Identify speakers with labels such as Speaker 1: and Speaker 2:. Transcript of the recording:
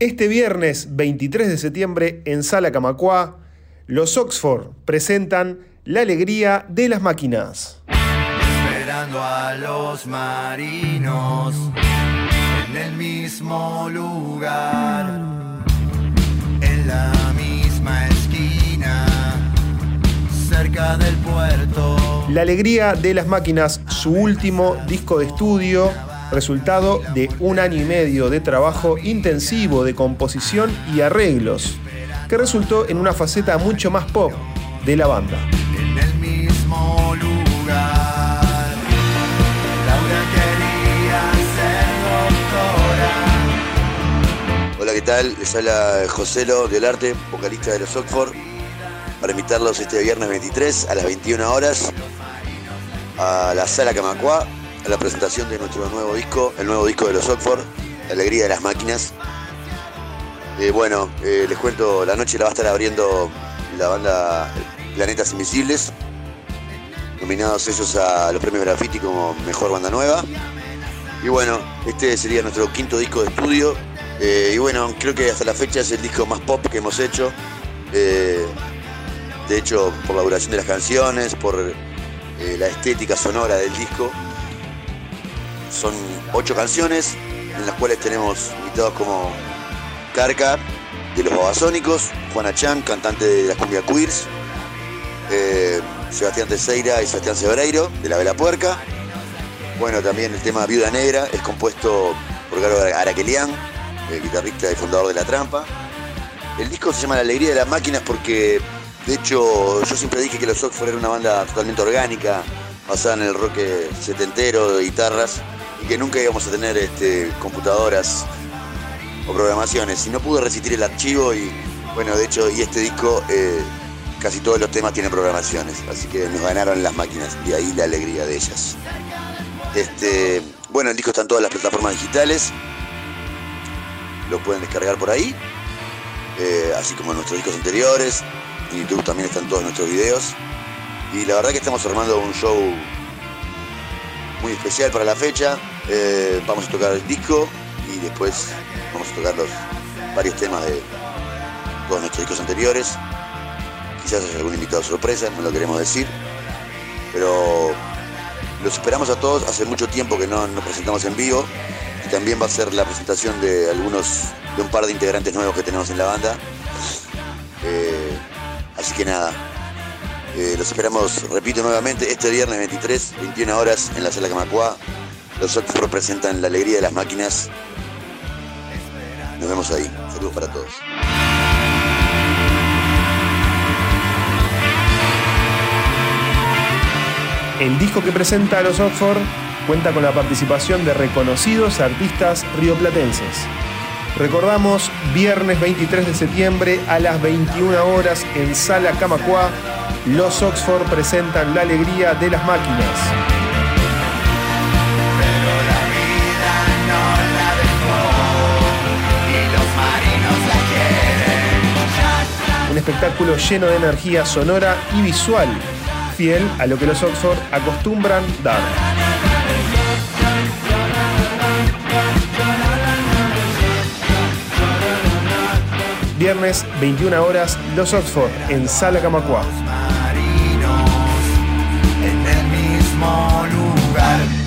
Speaker 1: Este viernes 23 de septiembre en Sala Camacua, los Oxford presentan La alegría de las máquinas.
Speaker 2: Esperando a los marinos en el mismo lugar, en la misma esquina, cerca del puerto.
Speaker 1: La alegría de las máquinas, su último disco de estudio, resultado de un año y medio de trabajo intensivo de composición y arreglos, que resultó en una faceta mucho más pop de la banda.
Speaker 2: En el mismo lugar, Laura quería ser doctora.
Speaker 3: Hola, ¿qué tal? Les habla Joselo del Arte, vocalista de los Oxford, para invitarlos este viernes 23 a las 21 horas a la Sala Camacua a la presentación de nuestro nuevo disco, el nuevo disco de los Oxford, La Alegría de las Máquinas. Eh, bueno, eh, les cuento, la noche la va a estar abriendo la banda Planetas Invisibles, nominados ellos a los premios Graffiti como Mejor Banda Nueva. Y bueno, este sería nuestro quinto disco de estudio. Eh, y bueno, creo que hasta la fecha es el disco más pop que hemos hecho. De hecho, por la duración de las canciones, por la estética sonora del disco. Son ocho canciones en las cuales tenemos invitados como Carca, de los Babasónicos, Juana Chan, cantante de la cumbia Queers, eh, Sebastián Teixeira y Sebastián Sebreiro, de la Vela Puerca. Bueno, también el tema Viuda Negra es compuesto por Garo Araquelian, el guitarrista y fundador de La Trampa. El disco se llama La Alegría de las Máquinas porque, de hecho, yo siempre dije que los Oxford era una banda totalmente orgánica, basada en el rock setentero de guitarras, que nunca íbamos a tener este, computadoras o programaciones. Y no pude resistir el archivo y, bueno, de hecho, y este disco, eh, casi todos los temas tienen programaciones, así que nos ganaron las máquinas, y ahí la alegría de ellas. Este, bueno, el disco está en todas las plataformas digitales, lo pueden descargar por ahí, eh, así como nuestros discos anteriores. En YouTube también están todos nuestros videos. Y la verdad que estamos armando un show muy especial para la fecha. Eh, vamos a tocar el disco y después vamos a tocar los varios temas de todos nuestros discos anteriores. Quizás haya algún invitado sorpresa, no lo queremos decir. Pero los esperamos a todos. Hace mucho tiempo que no nos presentamos en vivo. Y también va a ser la presentación de algunos, de un par de integrantes nuevos que tenemos en la banda. Eh, así que nada, eh, los esperamos, repito nuevamente, este viernes 23, 21 horas en la sala Camacua. Los Oxford presentan la alegría de las máquinas. Nos vemos ahí. Saludos para todos.
Speaker 1: El disco que presenta a los Oxford cuenta con la participación de reconocidos artistas rioplatenses. Recordamos, viernes 23 de septiembre a las 21 horas en Sala Camacua, los Oxford presentan la alegría de las máquinas. Espectáculo lleno de energía sonora y visual, fiel a lo que los Oxford acostumbran dar. Viernes 21 horas, los Oxford en Sala
Speaker 2: lugar.